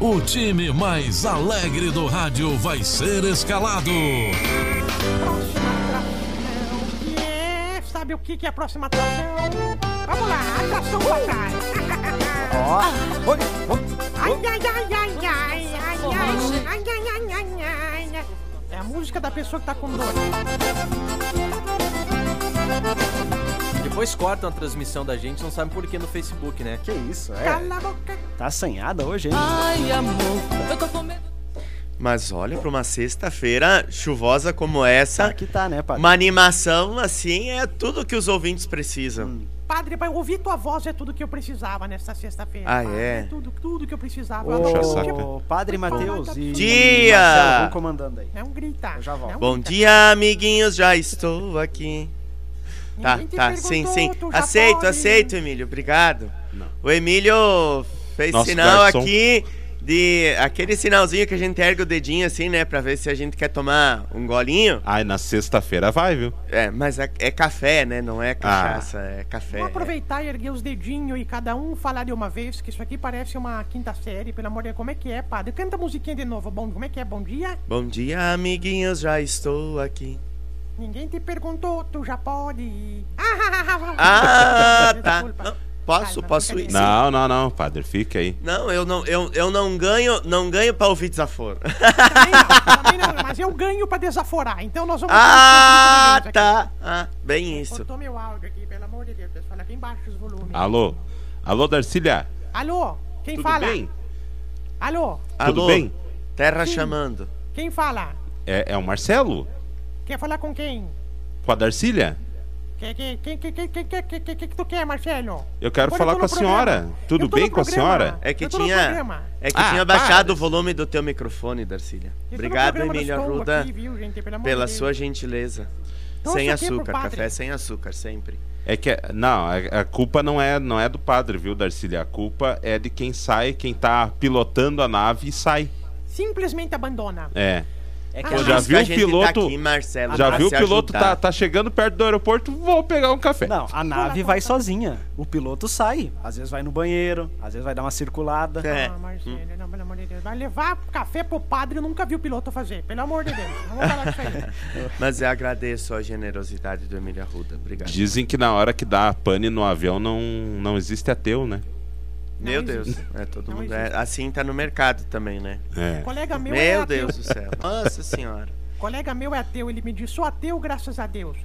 o time mais alegre do rádio vai ser escalado. Próxima é? Sabe o que que é a próxima atração? Vamos lá, atração pra trás. Ó, oi, oi. Ai, ai, ai, ai, ai, ai, ai, ai, ai, ai, ai, ai, ai. É a música da pessoa que tá com dor. Depois cortam a transmissão da gente, não sabem por que no Facebook, né? Que isso, é. Cala a boca. Tá assanhada hoje, hein? Ai, amor, eu tô com medo. Mas olha, pra uma sexta-feira chuvosa como essa, Aqui tá, né, padre? uma animação assim é tudo que os ouvintes precisam. Padre, pra eu ouvir tua voz é tudo que eu precisava nesta sexta-feira. Ah, padre. é? tudo, tudo que eu precisava. Ô, tipo, Padre Matheus e Dia! Marcelo, comandando aí. É um gritar. Eu já volto. é um Bom dia, amiguinhos, já estou aqui. Tá, tá, sim, sim. Aceito, pode. aceito, Emílio, obrigado. Não. O Emílio fez Nosso sinal garçom. aqui de aquele sinalzinho que a gente ergue o dedinho assim, né, pra ver se a gente quer tomar um golinho. Ai, na sexta-feira vai, viu? É, mas é, é café, né, não é cachaça, é café. Vamos aproveitar e erguer os dedinhos e cada um falar de uma vez, que isso aqui parece uma quinta série, pelo amor de Deus. Como é que é, padre? Canta a musiquinha de novo. Bom, como é que é? Bom dia? Bom dia, amiguinhos, já estou aqui. Ninguém te perguntou, tu já pode ir. Ah, tá. Desculpa. Não, posso, Calma, posso ir. Não, não, não, padre, fica aí. Não, eu não, eu, eu não ganho, não ganho pra ouvir desaforo. Também não, também não, mas eu ganho pra desaforar, então nós vamos... ah, tá. Ah, bem isso. Cortou meu áudio aqui, pelo amor de Deus, pessoal. Aqui embaixo os volumes. Alô? Alô, Darcília? Alô? Quem Tudo fala? bem? Alô? Tudo Alô, bem? Terra Sim. chamando. Quem fala? É, é o Marcelo? Quer falar com quem? Com a Darcília? Quem que, que, que, que, que, que, que, tu quer, Marcelo? Eu quero Agora falar eu com a senhora. Tudo bem com a senhora? É que tinha, é que ah, tinha baixado para. o volume do teu microfone, Darcília. Eu Obrigado, Emílio Arruda, aqui, viu, gente, pela sua gentileza. Então, sem açúcar, café sem açúcar, sempre. É que não, a, culpa não é não é do padre, viu, Darcília? A culpa é de quem sai, quem tá pilotando a nave e sai. Simplesmente abandona. É. É que Pô, a já viu o gente piloto- Tá aqui, Marcelo, Já viu o piloto ajudar. tá, tá chegando perto do aeroporto? Vou pegar um café. Não, a nave vai sozinha. O piloto sai. Às vezes vai no banheiro, às vezes vai dar uma circulada. É. Ah, Marcelo, não, pelo amor de Deus. Vai levar café pro padre, eu nunca vi o piloto fazer. Pelo amor de Deus. Vamos falar disso aí. Mas eu agradeço a generosidade do Emílio Arruda. Obrigado. Dizem que na hora que dá pane no avião não, não existe ateu, né? Meu Deus. É, todo Não mundo. é- assim tá no mercado também, né? É. Colega meu é Meu ateu. Deus do céu. Nossa senhora. Colega meu é ateu, ele me diz, sou ateu, graças a Deus.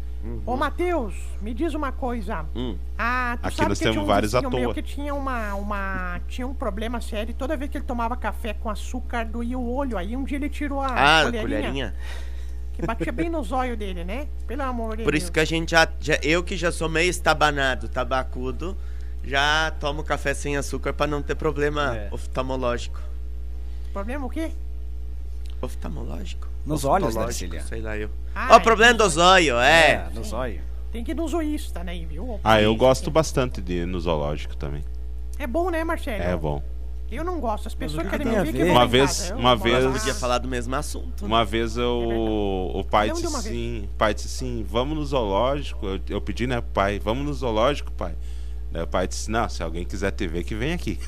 Ô, Matheus, me diz uma coisa. Hum. Ah, tu Aqui sabe nós que temos um vários à toa. meu que tinha uma, uma, tinha um problema sério. Toda vez que ele tomava café com açúcar, doía o olho. Aí um dia ele tirou a Ah, colherinha, colherinha. que batia bem nos olhos dele, né? Pelo amor de Por Deus. isso que a gente já, já- Eu que já sou meio estabanado, tabacudo, já tomo café sem açúcar pra não ter problema É. oftalmológico. Problema o quê? Oftalmológico? Nos olhos, Darcília. Sei lá eu. Ah, Ó, o problema do zóio, é. É, no zóio. Tem que ir no zoísta, né, viu? Ah, eu gosto bastante de ir no zoológico também. É bom, né, Marcelo? É bom. Eu não gosto. As pessoas o que querem me a ver que Uma vez- casa. Eu uma vez- podia falar do mesmo assunto. né? Uma vez eu, o pai Cada um disse vez. assim, o pai disse assim, vamos no zoológico. Eu, eu pedi, né, pro pai, vamos no zoológico, pai. O pai disse, não, se alguém quiser ver, que vem aqui.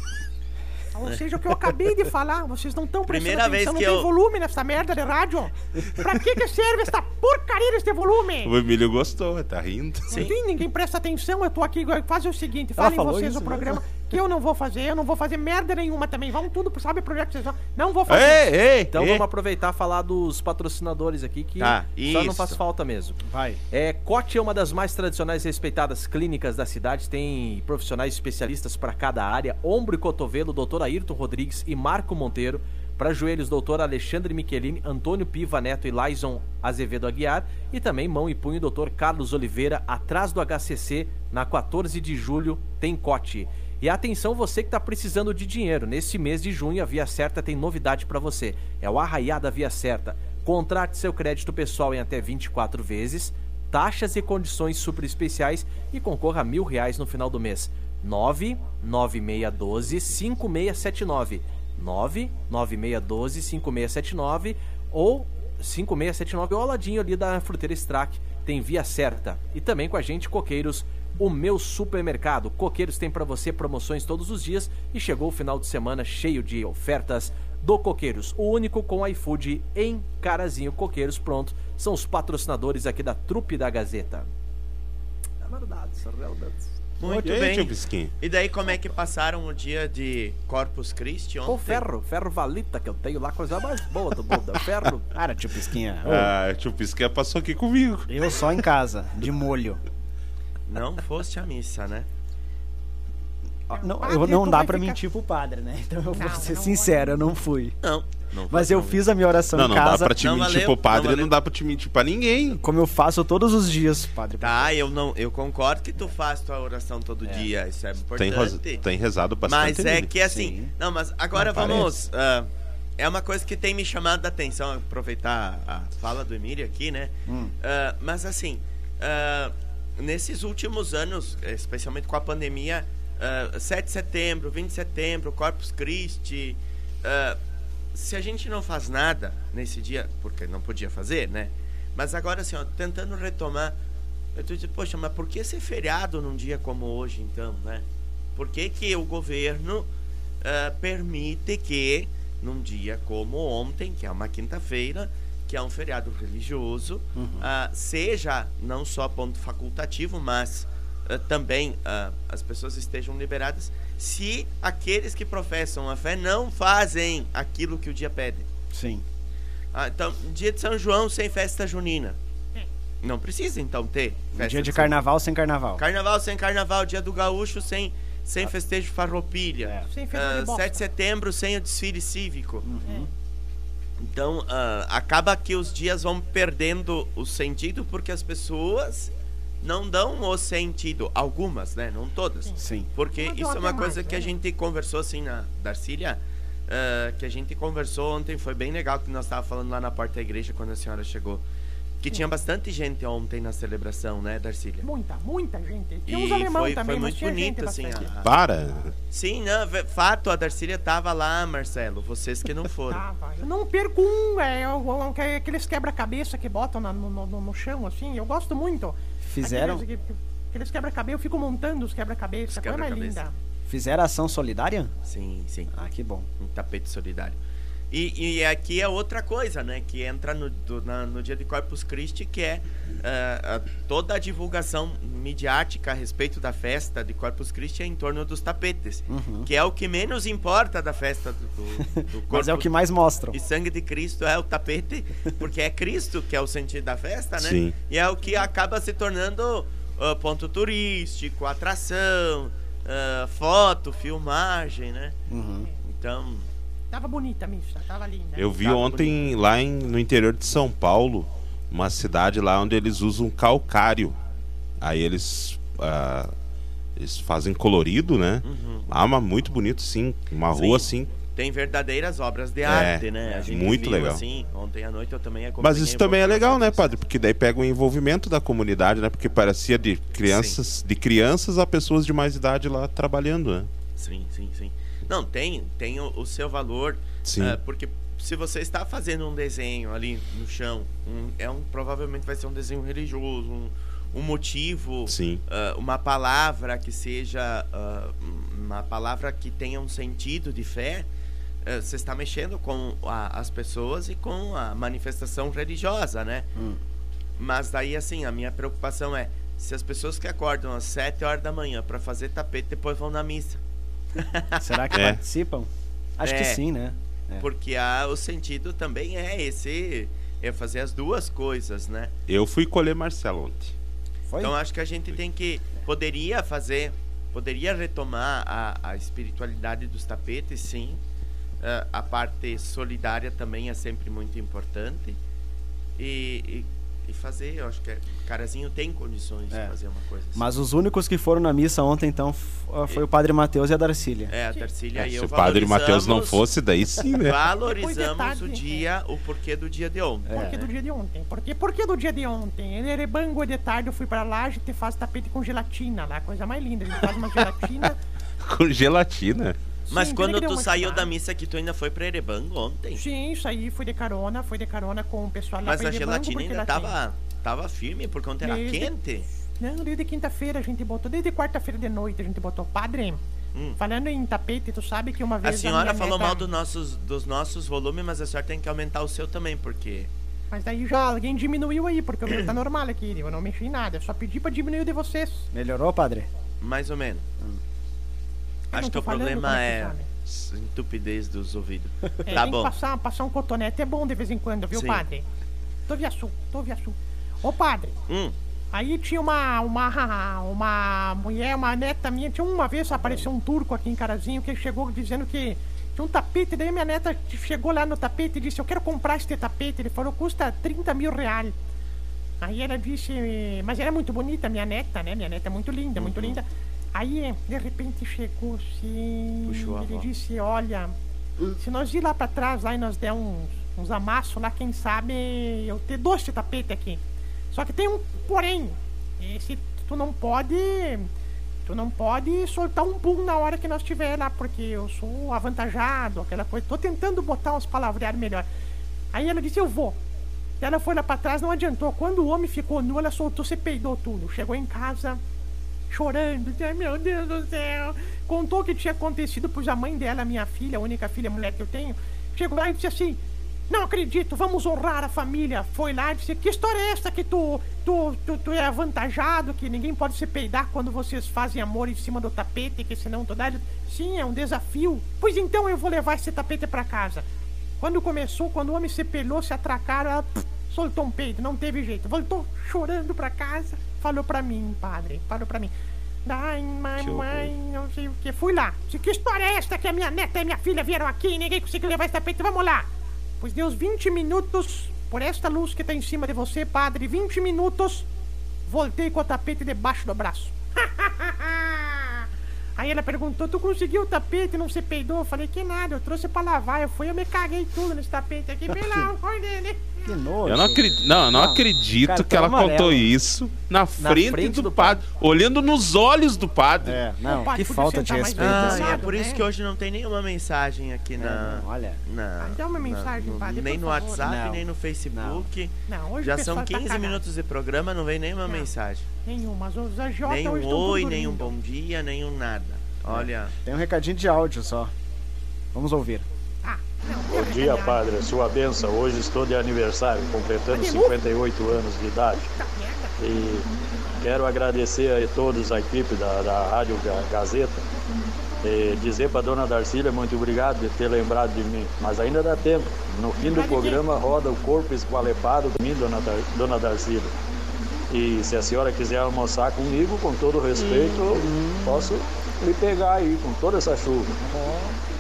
Ou seja, o que eu acabei de falar, vocês não estão prestando Primeira vez atenção, não que tem eu- volume nessa merda de rádio. Pra que que serve essa porcaria desse volume? O Emílio gostou, tá rindo. Sim. Sim, ninguém presta atenção, eu tô aqui, faz o seguinte, Ela falem vocês isso o programa, que eu não vou fazer, eu não vou fazer merda nenhuma também, vamos tudo, sabe o projeto vão, não vou fazer. Ei, ei, Então ei. vamos aproveitar e falar dos patrocinadores aqui que Tá, só não faz falta mesmo. Vai. É, Cote é uma das mais tradicionais e respeitadas clínicas da cidade, tem profissionais especialistas para cada área, ombro e cotovelo, Dr. Ayrton Rodrigues e Marco Monteiro, para joelhos, Dr. Alexandre Michelini, Antônio Piva Neto e Laison Azevedo Aguiar, e também mão e punho, Dr. Carlos Oliveira, atrás do HCC, na 14 de julho, tem Cote. E atenção você que está precisando de dinheiro. Nesse mês de junho, a Via Certa tem novidade para você. É o Arraiá da Via Certa. Contrate seu crédito pessoal em até 24 vezes, taxas e condições super especiais e concorra a mil reais no final do mês. 99612 5679. 99612 5679 ou 5679 ou ao ladinho ali da Fruteira Strack tem Via Certa. E também com a gente, Coqueiros, o meu supermercado. Coqueiros tem para você promoções todos os dias e chegou o final de semana cheio de ofertas do Coqueiros, o único com iFood em Carazinho. Coqueiros, pronto, são os patrocinadores aqui da Trupe da Gazeta. É verdade, isso é realmente. Muito E aí, bem. Pisquinho? E daí, como é que passaram o dia de Corpus Christi ontem? O ferro, ferro valita que eu tenho lá, coisa mais boa do mundo. é Ferro. Cara, tio Pisquinha. Ah, tio Pisquinha passou aqui comigo. Eu só em casa, de molho. Não foste à missa, né? Não, eu, não dá vai pra ficar- mentir pro padre, né? Então eu vou Não, ser não sincero, eu não fui. Não. não Mas eu fiz a minha oração Não, em não casa, dá pra te Não mentir valeu, pro padre, não não dá pra te mentir pra ninguém. como eu faço todos os dias, padre. Tá, eu não, eu concordo que tu faz tua oração todo É. dia, isso é Tem, importante. roz- tem rezado bastante. Mas é nele. que assim, Sim. não, mas agora Não vamos. ah, é uma coisa que tem me chamado a atenção, aproveitar a fala do Emílio aqui, né? Hum. Ah, mas assim, ah, nesses últimos anos, especialmente com a pandemia, ah, 7 de setembro, 20 de setembro, Corpus Christi, ah, se a gente não faz nada nesse dia, porque não podia fazer, né? Mas agora assim, ó, tentando retomar, eu tô dizendo, poxa, mas por que ser feriado num dia como hoje, então, né? Por que, que o governo ah, permite que num dia como ontem, que é uma quinta-feira, que é um feriado religioso, ah, seja não só ponto facultativo, mas ah, também ah, as pessoas estejam liberadas se aqueles que professam a fé não fazem aquilo que o dia pede. Sim. Então, dia de São João sem festa junina. Não precisa então ter festa Dia de São- carnaval sem carnaval. Carnaval sem carnaval, dia do gaúcho sem, sem festejo farroupilha. É. Sem de bosta. 7 de setembro sem o desfile cívico. Uhum. Então, ah, acaba que os dias vão perdendo o sentido porque as pessoas não dão o sentido. Algumas, né? Não todas. Sim. Porque Mas isso é uma mais, coisa que a né? gente conversou assim na Darcília, ah, que a gente conversou ontem, foi bem legal que nós estávamos falando lá na porta da igreja quando a senhora chegou. Que tinha bastante gente ontem na celebração, né, Darcília? Muita, muita gente. Tinha E uns alemão foi, também, foi muito bonito, assim. a- Para. Sim, não, fato, a Darcília tava lá, Marcelo. Vocês que não foram. Tava. Eu não perco um, é, que é aqueles quebra-cabeça que botam na- no, no, no chão, assim, eu gosto muito. Fizeram, Aqueles, que- aqueles quebra-cabeça, eu fico montando os quebra-cabeça, Os mais quebra-cabeça. linda. fizeram ação solidária? Sim, sim. Ah, que bom. Um tapete solidário. E, e aqui é outra coisa, né? Que entra no, do- na- no dia de Corpus Christi, que é a- toda a divulgação midiática a respeito da festa de Corpus Christi é em torno dos tapetes. Que é o que menos importa da festa do, do, do Corpus Mas é o que mais mostram. E sangue de Cristo é o tapete, porque é Cristo que é o sentido da festa, né? Sim. E é o que acaba se tornando ah, ponto turístico, atração, ah, foto, filmagem, né? Uhum. Então, Tava bonita a missa, tava linda. Eu vi Tá ontem lá em- no interior de São Paulo, uma cidade lá onde eles usam calcário. Aí eles, ah, eles fazem colorido, né? Ah, mas muito bonito, sim. Uma Uhum. Sim. rua assim. tem verdadeiras obras de É, arte, né? é, A gente muito viu, legal. assim, ontem à noite eu também acompanhei Mas isso também é legal, né, padre? Porque daí pega o envolvimento da comunidade, né? Porque parecia de crianças, de crianças a pessoas de mais idade lá trabalhando, né? Sim, sim, sim. Não, tem, tem o, o seu valor. Sim. ah, porque se você está fazendo um desenho ali no chão, um- é um, provavelmente vai ser um desenho religioso, um, um motivo, Sim. ah, uma palavra que seja ah, uma palavra que tenha um sentido de fé. ah, Você está mexendo com a- as pessoas e com a manifestação religiosa, né? Hum. Mas daí, assim, a minha preocupação é se as pessoas que acordam às 7 horas da manhã para fazer tapete depois vão na missa. Será que É. participam? Acho que É. sim, né? É. Porque a, o sentido também é esse, é fazer as duas coisas, né? Eu fui colher Marcelo ontem. Foi? Então acho que a gente tem que, poderia fazer, poderia retomar a, a espiritualidade dos tapetes, sim. Ah, a parte solidária também é sempre muito importante. E, e e fazer. Eu acho que é, o carazinho tem condições É. de fazer uma coisa assim. Mas os únicos que foram na missa ontem, então, foi o padre Mateus e a Darcília. É, a Darcília É, e se eu o padre Mateus não fosse, daí sim, né? Valorizamos tarde, o né? dia, o porquê do dia de ontem. É. Por que do dia de ontem? Por que, por que do dia de ontem? Ele era bango de tarde, eu fui pra lá, a gente faz tapete com gelatina lá, coisa mais linda. A gente faz uma gelatina. Com gelatina. Mas Sim, quando tu saiu da missa que tu ainda foi pra Erebango ontem? Sim, isso aí, fui de carona, fui de carona com o pessoal lá Mas pra a Erebango, gelatina porque ainda tem- tava, tava firme por conta era Desde- quente? Não, desde quinta-feira a gente botou, desde quarta-feira de noite a gente botou. Padre, falando em tapete, tu sabe que uma Hum. A vez. senhora minha falou neta- mal do nossos, dos nossos volumes, mas a senhora tem que aumentar o seu também, porque. Mas daí já alguém diminuiu aí, porque o meu tá normal aqui, eu não mexi em nada, eu só pedi pra diminuir o de vocês. Melhorou, padre? Mais ou menos. Eu Acho que o problema é é entupidez dos ouvidos. É, tá bom. passar, passar um cotonete é bom de vez em quando, viu, Sim. padre? Tô viaçu, tô viaçu. Ô, padre, Hum, aí tinha uma, uma, uma mulher, uma neta minha, tinha uma vez apareceu um turco aqui em Carazinho que chegou dizendo que tinha um tapete, daí minha neta chegou lá no tapete e disse, eu quero comprar este tapete. Ele falou, custa 30 mil reais. Aí ela disse, mas era muito bonita, minha neta, né? Minha neta é muito linda, muito linda. Aí, de repente, chegou assim. Puxou a ele avó. disse, olha, se nós ir lá pra trás lá e nós der uns, uns amassos lá, quem sabe eu te dou este tapete aqui. Só que tem um porém. Esse tu não pode. Tu não pode soltar um boom na hora que nós estiver lá, porque eu sou avantajado, aquela coisa. Tô tentando botar uns palavreados melhor. Aí ela disse, eu vou. Ela foi lá pra trás, não adiantou. Quando o homem ficou nu, ela soltou, você peidou tudo. Chegou em casa, chorando. Ai, meu Deus do céu. Contou o que tinha acontecido, pois a mãe dela, minha filha, a única filha mulher que eu tenho, chegou lá e disse assim: Não acredito, vamos honrar a família. Foi lá e disse: Que história é essa que tu, tu, tu, tu é avantajado, que ninguém pode se peidar quando vocês fazem amor em cima do tapete, que senão tu dá. Sim, é um desafio. Pois então eu vou levar esse tapete pra casa. Quando começou, quando o homem se pelou, se atracaram, ela pff, soltou um peito, não teve jeito. Voltou chorando pra casa, falou pra mim, padre, falou pra mim. Ai, mamãe, não sei o que. Fui lá. Disse, que história é esta que a minha neta e minha filha vieram aqui e ninguém conseguiu levar esse tapete? Vamos lá. Pois deu uns 20 minutos, por esta luz que tá em cima de você, padre, 20 minutos, voltei com o tapete debaixo do braço. Aí ela perguntou, tu conseguiu o tapete, não se peidou? Eu falei, que nada, eu trouxe pra lavar. Eu fui, eu me caguei tudo nesse tapete aqui, pelo amor dele. Que nojo. Eu não acredito, não, eu não acredito cartão que ela amarelo. contou isso na frente, frente do, do padre, olhando nos olhos do padre. É, não, Padre, que falta de respeito. Ah, é por isso né? que hoje não tem nenhuma mensagem aqui na. não, olha. na Ah, dá uma na- mensagem, no- padre, Nem por no favor. WhatsApp, Não. nem no Facebook. Não, hoje Já são tá 15 cagado. minutos de programa, não vem nenhuma mensagem. Nenhuma, Nem um tudo oi, nem um dormindo. bom dia, nem um nada. Olha, Tem um recadinho de áudio só. Vamos ouvir. Bom dia, padre. Sua benção. Hoje estou de aniversário, completando 58 anos de idade. E quero agradecer a todos a equipe da, da Rádio Ga- Gazeta. E dizer para dona Darcília muito obrigado de ter lembrado de mim. Mas ainda dá tempo. No fim do programa roda o corpo esqualepado de mim, dona, Dar, dona Darcília. E se a senhora quiser almoçar comigo, com todo respeito, posso lhe pegar aí com toda essa chuva.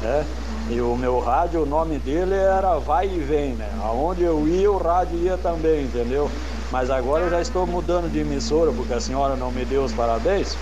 né? E o meu rádio, o nome dele era Vai e Vem, né? Aonde eu ia, o rádio ia também, entendeu? Mas agora eu já estou mudando de emissora, porque a senhora não me deu os parabéns.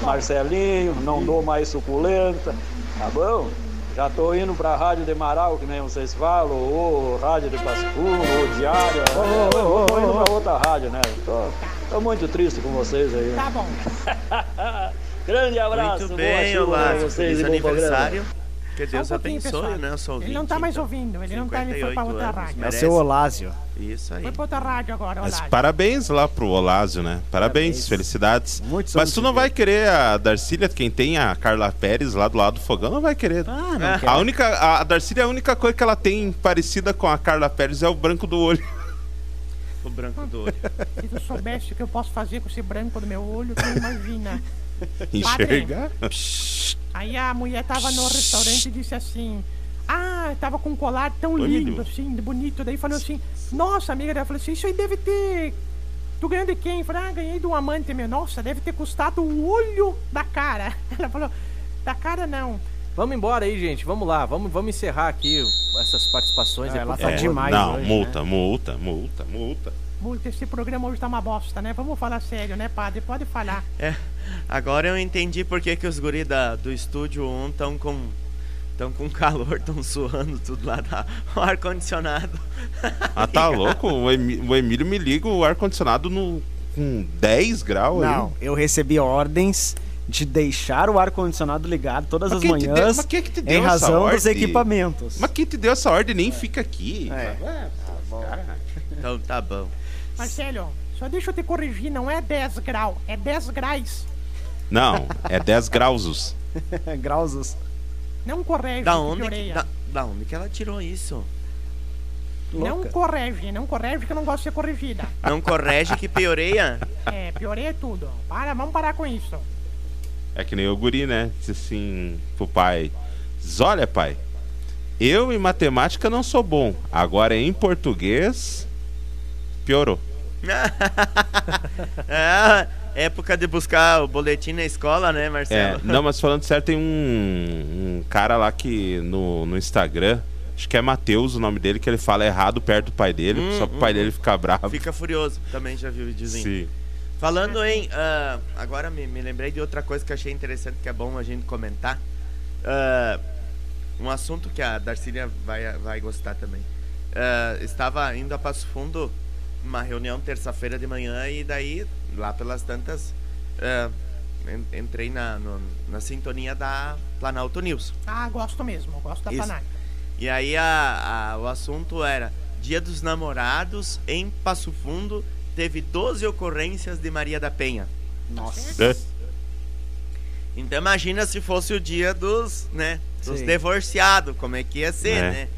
Marcelinho, não dou mais suculenta, tá bom? Já estou indo para a Rádio de Marau, que nem vocês falam, ou Rádio de Pasculo, ou Diário. Estou indo para outra rádio, né? Estou muito triste com vocês aí. Tá bom. Grande abraço, muito bem, Olá. Feliz bom programa. Aniversário. Que Deus Só um pouquinho, abençoe, pessoal. né? Eu sou Ele não tá mais ouvindo, ele não tá, ele foi pra outra rádio. É o merece. seu Olásio. Isso aí. Foi pra outra rádio agora, Mas olá. parabéns lá pro Olásio, né? Parabéns, Parabéns. felicidades. Muitos Mas anos tu não vai querer a Darcília, quem tem a Carla Pérez lá do lado do fogão, não vai querer. Ah, não. A quero. única, a a Darcília, a única coisa que ela tem parecida com a Carla Pérez é o branco do olho. O branco do olho. Se tu soubesse o que eu posso fazer com esse branco do meu olho, tu não imagina. Enxergar? Aí a mulher tava no restaurante e disse assim: Ah, tava com um colar tão lindo, assim, bonito. Daí falou assim: Nossa, amiga dela falou assim: Isso aí deve ter. Tu ganhou de quem? Eu falei: Ah, ganhei de um amante meu. Nossa, deve ter custado o olho da cara. Ela falou: Da cara não. Vamos embora aí, gente. Vamos lá. Vamos, vamos encerrar aqui essas participações. É, ela por tá favor. demais não, hoje, multa, né? multa, multa, multa. Puta, esse programa hoje tá uma bosta, né? Vamos falar sério, né, padre? Pode falar. É, agora eu entendi por que, que os guri da, do estúdio 1 estão com. Estão com calor, estão suando tudo lá, tá? O ar-condicionado. Ah, tá louco? O, Emi- o Emílio me liga o ar-condicionado no com 10 graus aí. Não, eu recebi ordens de deixar o ar-condicionado ligado todas Mas as quem te deu- manhãs mas quem que te em deu essa razão dos equipamentos. Mas quem te deu essa ordem nem fica aqui. É. Então tá bom. Marcelo, só deixa eu te corrigir, não é 10 grau, é 10 graus. Não, é 10 grausos. Grausos. Não corrige, Da onde, que, pioreia. da, da onde que ela tirou isso? Não Louca. corrige, não corrige que eu não gosto de ser corrigida. Não corrige que pioreia? É, pioreia tudo. Para, vamos parar com isso. É que nem o guri, né? Disse assim pro pai: Diz, Olha, pai, eu em matemática não sou bom. Agora em português, piorou. é, época de buscar o boletim na escola, né, É, Marcelo? não, mas falando sério, tem um, um cara lá que no, no Instagram, acho que é Matheus o nome dele, que ele fala errado perto do pai dele, Hum, só pro pai dele ficar bravo. Fica furioso. Também já vi o videozinho. Sim. Falando em. ah, agora me, me lembrei de outra coisa que achei interessante que é bom a gente comentar. Ah, um assunto que a Darcília vai, vai gostar também. Ah, estava indo a Passo Fundo, uma reunião terça-feira de manhã, e daí, lá pelas tantas, en- entrei na, no- na sintonia da Planalto News. Ah, gosto mesmo, gosto da Isso. panada. E aí a, a- o assunto era Dia dos Namorados em Passo Fundo teve 12 ocorrências de Maria da Penha. Nossa. É. Então imagina se fosse o dia dos, né, dos divorciados, como é que ia ser, É. né?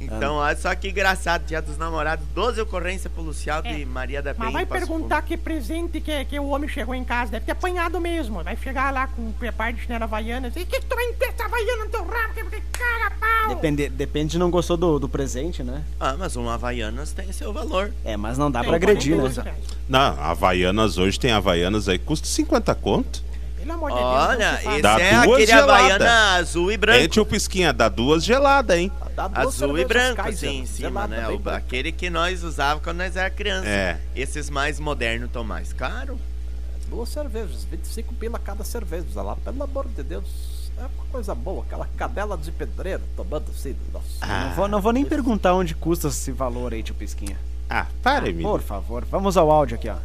Então, olha só que engraçado, dia dos namorados, 12 ocorrências policial de É. Maria da Penha. Mas vai perguntar que presente que, que o homem chegou em casa. Deve ter apanhado mesmo. Vai chegar lá com um par de chinela havaiana. E que, que tu vai ter essa havaiana no teu rabo? Que, que cara, pau! Depende, depende de não gostou do, do presente, né? Ah, mas um Havaianas tem seu valor. É, mas não dá Tem pra agredir, né? 42 reais. Não, Havaianas hoje tem Havaianas aí, custa 50 conto. Pelo amor de Deus. Olha, esse Dá é aquele gelada. Havaiana azul e branco. É, tio Pisquinha, dá duas geladas, hein? Duas Azul e branco, Kaiser, assim, em cima, né? O- aquele que nós usávamos quando nós era criança. É. Esses mais modernos estão mais caros. Duas cervejas, 25 pila cada cerveja lá, pelo amor de Deus. É uma coisa boa, aquela cadela de pedreiro tomando assim, nossa. Não, vou, não vou nem perguntar onde custa esse valor aí, tio Pisquinha. Ah, para, Emílio. Por favor, vamos ao áudio aqui, ó.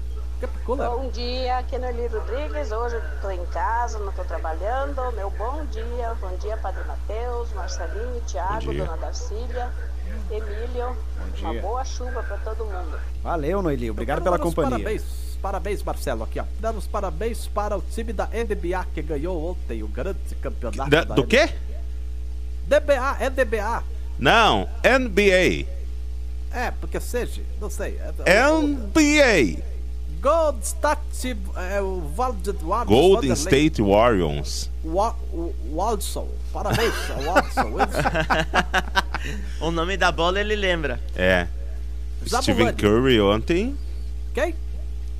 Bom dia, aqui no Eli Rodrigues. Hoje estou em casa, não estou trabalhando. Meu bom dia, bom dia, Padre Mateus, Marcelinho, dia. Dona Darcília, Emílio. Uma dia. boa chuva para todo mundo. Valeu, Noeli. Obrigado Eu pela dar companhia. Parabéns, parabéns, Marcelo, aqui, ó. Os parabéns para o time da NBA que ganhou ontem o grande campeonato. Da- da do quê? DBA, é DBA. Não, NBA. É, porque seja, não sei. É, o- NBA. Gold State, é o. Golden State Warriors. Wa- o Waldson. Parabéns, ao Waldson. Wilson. O nome da bola ele lembra. É. Zabulani. Stephen Curry ontem. Quem?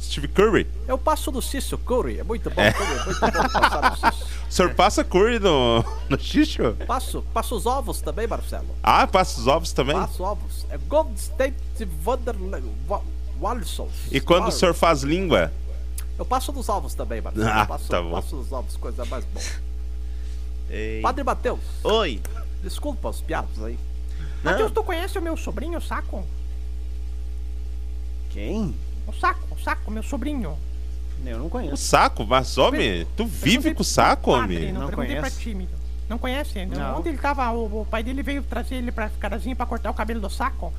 Steve Curry. Eu passo do Cício Curry. É muito bom, Curry, é muito bom passar do Cício. O senhor passa Curry no, no xixo? Passo, passo os ovos também, Marcelo. Ah, passa os ovos também? Passo ovos. É Gold State Vanderlei. Wa- Waldson. E quando o senhor faz língua? Eu passo dos ovos também, Marcelo. Ah, Eu passo, tá bom. passo dos ovos, coisa mais boa. Ei. Padre Mateus, Oi. desculpa os piados aí. Matheus, Não, tu conhece o meu sobrinho, o Saco? Quem? O Saco, o Saco, meu sobrinho. Eu não O conheço. saco, mas homem, tu vive com o saco, homem? Não, Não perguntei pra conheço. tímido. Não conhece? Não. Ontem ele tava. O, o pai dele veio trazer ele pra carazinho pra cortar o cabelo do saco.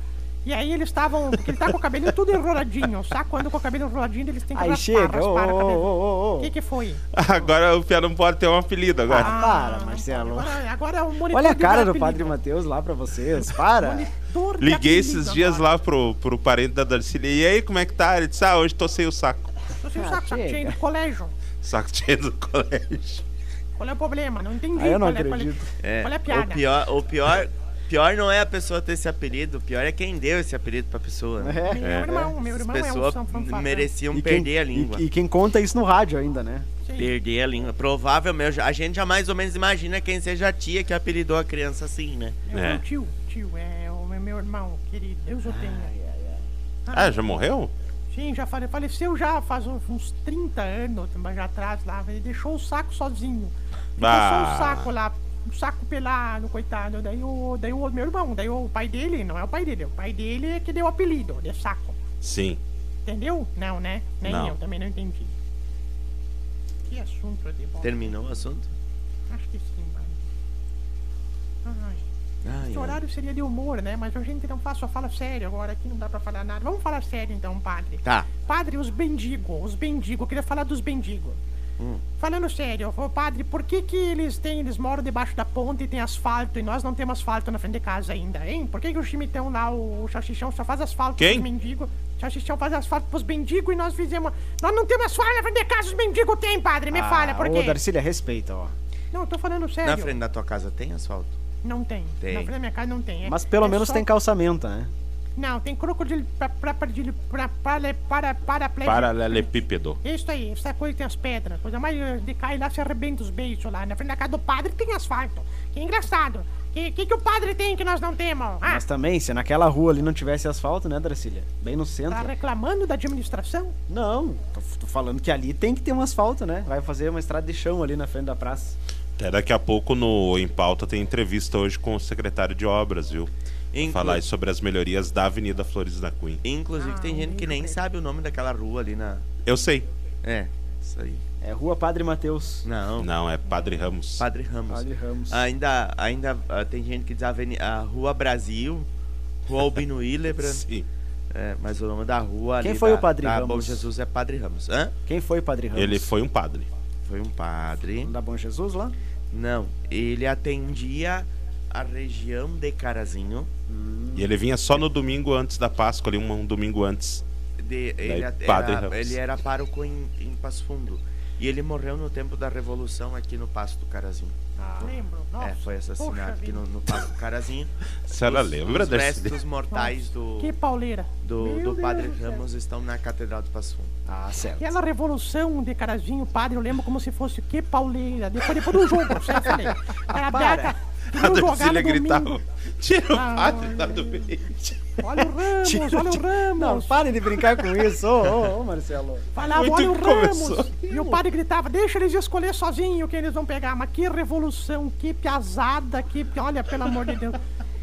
E aí eles estavam. Porque ele tá com o cabelinho tudo enroladinho. O saco anda com o cabelo enroladinho, eles têm que Aí raspar, chega. Raspar o cabelo. ô, O ô. que que foi? Agora o Pia não pode ter um apelido agora. Ah, para, Marcelo. Agora, agora é o monitor Olha a cara do. Padre Mateus lá pra vocês. Para. Liguei apelido esses dias agora. lá pro, pro parente da Darcília. E aí, como é que tá? Ele disse, ah, hoje tô sem o saco. Tô sem o Ah, saco, saco chega. cheio do colégio. Saco cheio do colégio. Qual é o problema? Não entendi. Aí eu não qual é- qual é- acredito. é, Qual é a o piada? pior, o pior, pior não é a pessoa ter esse apelido, o pior é quem deu esse apelido pra pessoa. né? É. Meu irmão, meu As irmão é um mereciam E perder quem, a língua. E, e quem conta isso no rádio ainda, né? Sim. Perder a língua. Provavelmente, a gente já mais ou menos imagina quem seja a tia que apelidou a criança assim, né? É o É. meu tio, tio, é o meu, meu irmão querido. Deus o tenha. Ah, já morreu? Sim, já fale- faleceu já faz uns uns 30 anos, mas já atrás lá. Ele deixou o saco sozinho. Ficou Ah. só o saco lá, o saco pelado, coitado. Daí o, daí o meu irmão, daí o pai dele, não é o pai dele, o pai dele é que deu o apelido de saco. Sim. Entendeu? Não, né? Nem Não. eu também não entendi. Que assunto de bom. Terminou o assunto? Acho que sim, mano. Ai. Ai, Esse ai. horário seria de humor, né? Mas a gente não faz, só fala sério agora, aqui não dá pra falar nada. Vamos falar sério então, padre. Tá. Padre, os bendigos, os bendigos, eu queria falar dos bendigos. Falando sério, ô, padre, por que que eles têm, eles moram debaixo da ponte e tem asfalto e nós não temos asfalto na frente de casa ainda, hein? Por que que o chimitão lá, o, o chachichão, só faz asfalto Quem? pros mendigos? O chachichão faz asfalto pros bendigos e nós fizemos... Nós não temos asfalto na frente de casa, os mendigos têm, padre, me fala, por Ah, Ô, quê? Darcília, respeita, ó. Não, tô falando sério. Na frente da tua casa tem asfalto? Não tem. Tem. Na frente da minha casa não tem. é- Mas pelo é menos só- tem calçamento, né? Não, tem crocodilo pra, pra, pra, pra, para, para, para, Paralelepípedo. Isso aí, essa coisa tem as pedras. Coisa mais eh, de cair lá, se arrebenta os beiços lá. Na frente da casa do padre tem asfalto. Que engraçado. Que, que, que o padre tem que nós não temos? Ah, Mas também, se naquela rua ali não tivesse asfalto, né, Darcília? Bem no centro. tá reclamando da administração? Não, tô, tô falando que ali tem que ter um asfalto, né? Vai fazer uma estrada de chão ali na frente da praça. Até daqui a pouco no Em Pauta tem entrevista hoje com o secretário de obras, viu? Inclu- Falar sobre as melhorias da Avenida Flores da Cunha. Inclusive, tem gente que nem sabe o nome daquela rua ali na. Eu sei. É, isso aí. É Rua Padre Mateus. Não, Não, é Padre Ramos. Padre Ramos. Padre Ramos. Ainda, ainda ah, tem gente que diz a, aveni- a Rua Brasil, Rua Albino Hildebrand. Sim. É, mas o nome da rua Quem ali foi da, o Padre da Ramos? Bom Jesus é Padre Ramos. Hã? Quem foi Padre Ramos? Ele foi um padre. Foi um padre. Da Bom Jesus lá? Não, ele atendia a região de Carazinho. E ele vinha só no domingo antes da Páscoa, ali um, um domingo antes. De, ele, Padre era, Ramos. ele era pároco em, em Passo Fundo. E ele morreu no tempo da Revolução aqui no Passo do Carazinho. Lembro. Nossa, é, foi assassinado aqui no, no Passo do Carazinho. A senhora Os- lembra os desse? restos mortais do, Que pauleira. do, do Deus Padre céu. Ramos estão na Catedral do Passo Fundo. Ah, certo. Aquela revolução de carazinho, padre, eu lembro como se fosse que pauleira. Depois, depois do jogo, você falei. Era beca. A no gritava. Tira o Ah, padre da doente. Olha o Ramos, olha o Ramos. Não, pare de brincar com isso, ô, ô, ô, Marcelo. Falava, Muito olha o Ramos. começou. E o padre gritava, deixa eles escolher sozinho quem eles vão pegar. Mas que revolução, que piazada, que... Olha, pelo amor de Deus.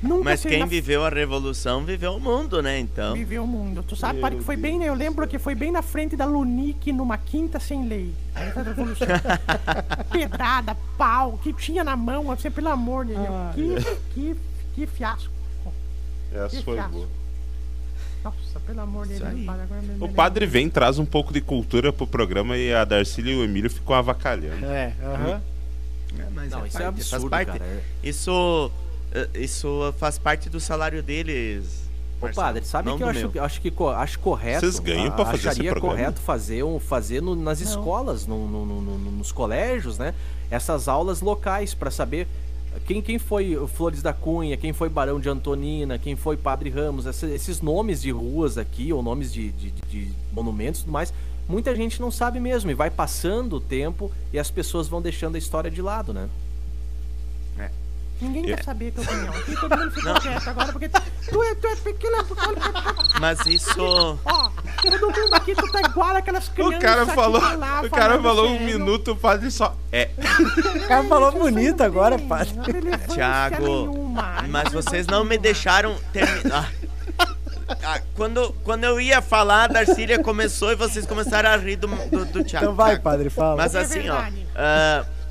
Nunca Mas quem na- viveu a Revolução viveu o mundo, né? Então. viveu o mundo. Tu sabe, padre, que foi bem, né? Eu lembro que foi bem na frente da Lunique, numa quinta sem lei. Pedrada, pau, que tinha na mão, assim, pelo amor de Deus. Que, que, que fiasco. Essa Que foi fiasco. boa. Nossa, pelo amor de Deus, padre. Agora me- O padre vem, traz um pouco de cultura pro programa e a Darcília e o Emílio ficam avacalhando. É, aham. É, mas Não, é isso é parte, absurdo, faz parte. cara. É- Isso, isso faz parte do salário deles. Ô, padre, sabe não que eu acho, acho que acho correto. Vocês ganham pra fazer esse acharia programa? correto fazer, um, fazer no- nas escolas, no- no- no- no- nos colégios, né? Essas aulas locais pra saber quem, quem foi o Flores da Cunha, quem foi Barão de Antonina, quem foi Padre Ramos, essa- esses nomes de ruas aqui, ou nomes de, de- de- de monumentos e tudo mais. Muita gente não sabe mesmo, e vai passando o tempo e as pessoas vão deixando a história de lado, né? Ninguém É. quer saber a tua opinião. Aqui todo mundo ficou quieto agora, porque tu é, tu é pequena. Mas isso. Ó, todo mundo aqui, tu tá igual aquelas crianças. O cara falou, lá o cara falou um minuto, o padre só. É. O cara falou bonito agora, Não padre. nenhuma, mas não vocês não me deixaram terminar. Ah, quando, quando eu ia falar, a Darcília começou e vocês começaram a rir do, do, do Thiago. Então vai, padre, fala. Mas É assim, ó. verdade.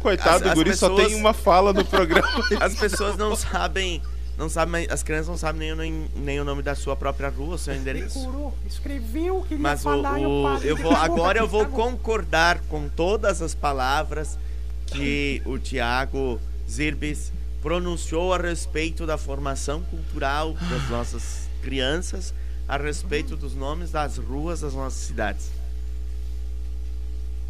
Coitado As- do as guri, só pessoas- tem uma fala no programa. as pessoas não sabem. Não sabem, as crianças não sabem nem, o- nem, nem o nome da sua própria rua, o seu endereço. Curou, escreveu, queria Mas o, falar e o- padre eu vou, agora eu vou concordar com todas as palavras que o Tiago Zirbis pronunciou a respeito da formação cultural das nossas crianças, a respeito dos nomes das ruas das nossas cidades.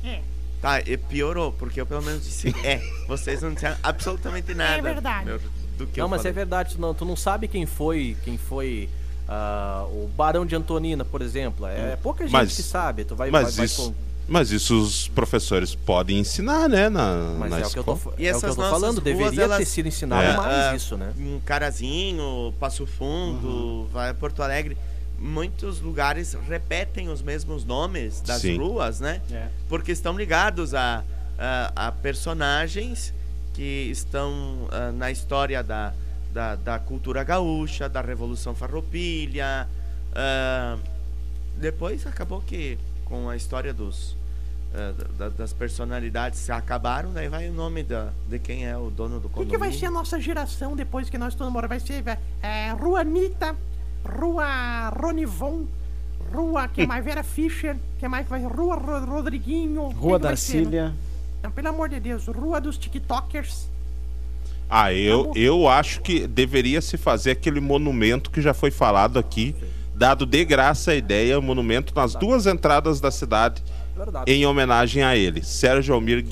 É, Tá, e piorou, porque eu pelo menos disse é. Vocês não disseram absolutamente nada. verdade. meu, do que não, eu mas é falei. verdade, tu não, tu não sabe quem foi, quem foi ah, o Barão de Antonina, por exemplo. É pouca gente Mas- que sabe. Tu vai, Mas vai, vai isso, com- mas isso os professores podem ensinar, né? Na, mas na é o que eu tô, escola. E é o que essas eu tô falando. ruas, Deveria elas- ter sido ensinado É, mais ah, isso, né? em Carazinho, Passo Fundo, Uhum. vai a Porto Alegre. Muitos lugares repetem os mesmos nomes das Sim. ruas, né? É. Porque estão ligados a, a, a personagens que estão ah, na história da, da, da cultura gaúcha, da Revolução Farroupilha. ah, depois acabou que com a história dos ah, da- das personalidades se acabaram, daí vai o nome da, de quem é o dono do O que, condomínio. que vai ser a nossa geração depois que nós todos moramos? Vai ser é, Rua Anitta, Rua Ronivon, Rua que mais Vera Fischer, que mais que vai Rua Ro- Rodriguinho. Rua vai ser, Darcília. Não, Não, pelo amor de Deus, Rua dos TikTokers. Ah, eu, eu acho que deveria se fazer aquele monumento que já foi falado aqui, dado de graça a ideia, monumento nas duas entradas da cidade, em homenagem a ele, Sérgio Almir,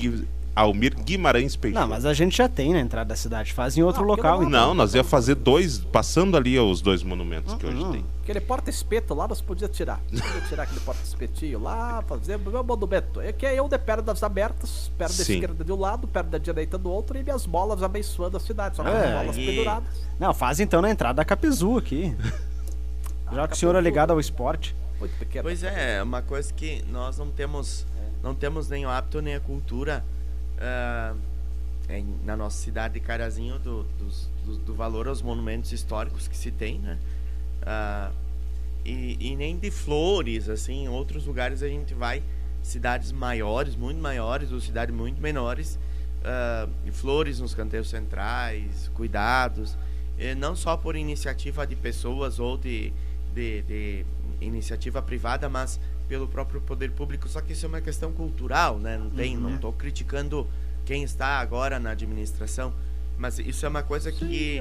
Almir Guimarães Peixoto. Não, mas a gente já tem na entrada da cidade. Faz em outro local, não- então. Não, nós ia fazer dois, passando ali os dois monumentos que hoje Uhum. tem. Aquele porta-espeto lá nós podíamos tirar. Podia tirar aquele porta-espetinho lá, fazer o meu monumento. É que é eu de pernas abertas, perna da Sim. esquerda de um lado, perna da direita do outro e minhas bolas abençoando a cidade. Só com É, as bolas e- penduradas. Não, faz então na entrada da Capizu aqui. Já que o senhor é ligado ao esporte. Muito pequeno. Pois é, é uma coisa que nós não temos, não temos nem o hábito nem a cultura ah, em- na nossa cidade de Carazinho do, do, do valor aos monumentos históricos que se tem, né? Ah, e, e nem de flores, assim, em outros lugares a gente vai, cidades maiores, muito maiores, ou cidades muito menores, ah, e flores nos canteiros centrais, cuidados, eh, não só por iniciativa de pessoas ou de, de, de iniciativa privada, mas pelo próprio poder público. Só que isso é uma questão cultural, né? Não tem, não estou criticando quem está agora na administração, mas isso é uma coisa que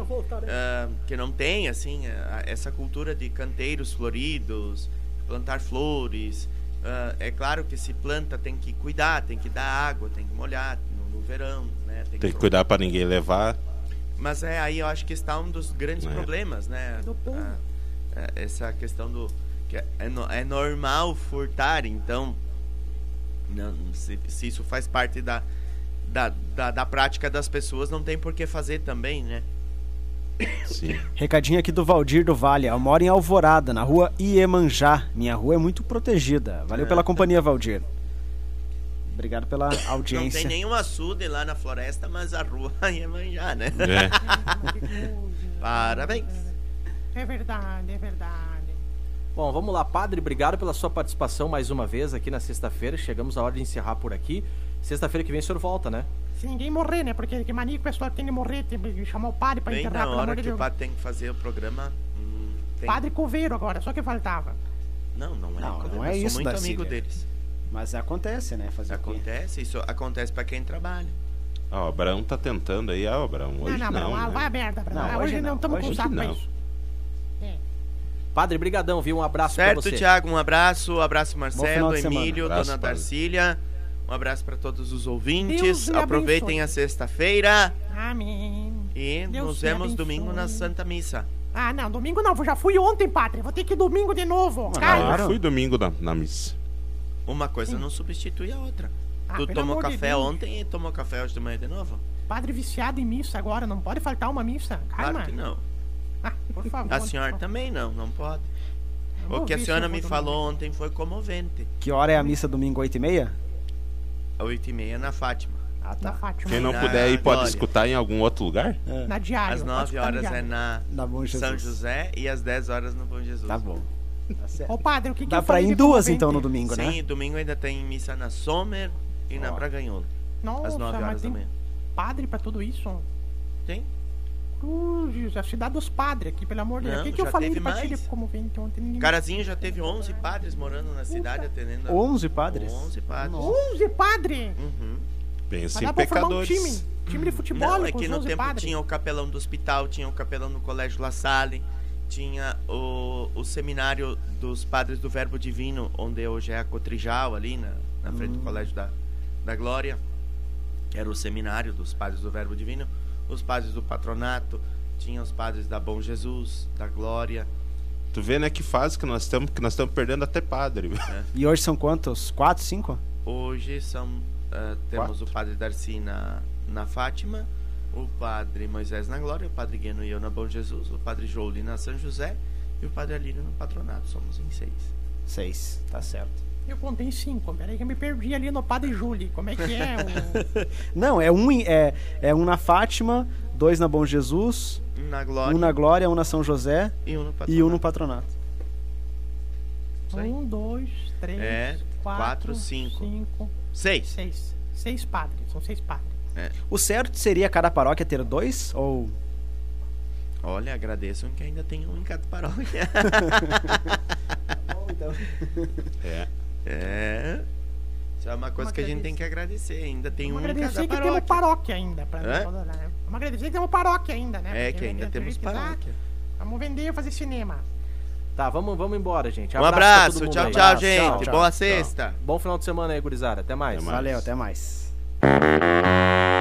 ah, que não tem assim a- essa cultura de canteiros floridos, plantar flores. Ah, é claro que se planta tem que cuidar, tem que dar água, tem que molhar no, no verão, né? Tem que cuidar para ninguém levar. mas é aí eu acho que está um dos grandes É. problemas, né? Do povo. Ah, é, essa questão do que é, é no- é normal furtar, então não, se, se isso faz parte da, da, da, da prática das pessoas, não tem por que fazer também, né? Sim. Recadinho aqui do Valdir do Vale. Eu moro em Alvorada, na rua Iemanjá. Minha rua é muito protegida. Valeu pela companhia, Valdir. Obrigado pela Não tem audiência. nenhum açude lá na floresta, mas a rua ia manjar, né? É. Parabéns. É verdade, é verdade. Bom, vamos lá, padre, obrigado pela sua participação mais uma vez aqui na sexta-feira. Chegamos à hora de encerrar por aqui. Sexta-feira que vem o senhor volta, né? Se ninguém morrer, né? Porque que mania que o pessoal tem de morrer, tem que chamar o padre pra Bem enterrar, na hora que o padre tem que fazer o programa. hum, tem- Padre Coveiro agora, só que faltava. Não, não é. Não, eu não é sou isso, muito amigo Darcília. deles. Mas acontece, né? Fazer? Acontece, isso acontece pra quem trabalha. Ó, o Abraão tá tentando aí, ó, Abraão. Hoje não, não, não. ah, né? vai a merda. Não, Ah, hoje hoje não não, estamos com saco pra não. isso. Padre, brigadão, viu? Um abraço pra Certo, você. Tiago, um abraço. Um abraço, Marcelo, de. Emílio, Abraço, Dona padre. Darcília. Um abraço pra todos os ouvintes. Aproveitem abençoe. a sexta-feira Amém. e Deus nos vemos abençoe. domingo na Santa Missa. Ah, não, domingo não, já fui ontem, padre. Vou ter que ir domingo de novo. Ah, Calma. eu fui domingo na, na missa. Uma coisa não substitui a outra. Ah, tu tomou de café Deus. ontem e tomou café hoje de manhã de novo? Padre viciado em missa agora, não pode faltar uma missa. Calma. Claro que não. Ah, por favor. A senhora também não, não pode. Eu O que a senhora me falou ontem foi comovente. Que hora é a missa domingo, 8 e meia? Oito e meia na Fátima. Ah, Na tá. Fátima. Quem não Na puder ir pode Glória. escutar em algum outro lugar? Na diária. Às pode nove escutar no horas é na Na Bom Jesus. São José e às 10 horas no Bom Jesus. Tá bom. Tá certo. Ô, padre, o que que Dá pra ir em duas comovente? então no domingo, Sim, né? domingo ainda tem missa na Sommer e na Ó. Braganhola. Nossa, Às 9 mas horas da tem manhã. padre pra tudo isso? Tem? A cidade dos padres aqui, pelo amor de Deus. O que, que eu falei de comovente ontem? Ninguém... Carazinho já teve 11 padres morando na cidade atendendo. a- 11 padres? 11 padres. 11 padre! Uhum. Pensa em formar um pecadores. time. Time de futebol Não, é que no 11 tempo padres. tinha o capelão do hospital, tinha o capelão do colégio La Salle, tinha o, o seminário dos padres do Verbo Divino, onde hoje é a Cotrijal, ali na, na frente Hum. do colégio da, da Glória. Era o seminário dos padres do Verbo Divino. Os padres do patronato, tinha os padres da Bom Jesus, da Glória. Tu vê, né, que fase que nós estamos, que nós estamos perdendo até padre. E hoje são quantos? 4, 5? Hoje são, ah, temos Quatro. o padre Darcy na, na Fátima, o padre Moisés na Glória, o padre Gueno e eu na Bom Jesus, o padre Jouli na São José e o Padre Alírio no patronato. Somos em seis. Seis, tá certo. Eu contei cinco, peraí que eu me perdi ali no Padre Júlio. Como é que é? o- Não, é um, é, é um na Fátima, dois na Bom Jesus, Um na Glória um na Glória, um na São José e um no patronato. e um no Patronato. Um, dois, três, É, quatro, quatro, cinco. cinco, Seis. seis. Seis padres, são seis padres. O certo seria cada paróquia ter dois? Ou. Olha, agradeço que ainda tem um em cada paróquia. É. É. Isso é uma coisa que a gente tem que agradecer. Ainda tem um em agradecer cada que paróquia. temos paróquia ainda. Pra Hã? não falar, né? Vamos agradecer que temos paróquia ainda, né? É, Porque que ainda temos paróquia. Vamos vender e fazer cinema. Tá, vamos, vamos embora, gente. Um abraço, todo mundo tchau, aí. tchau, Abraço, gente. tchau. Boa Tchau. sexta. Bom final de semana aí, gurizada. Até mais. Até mais. Valeu, até mais.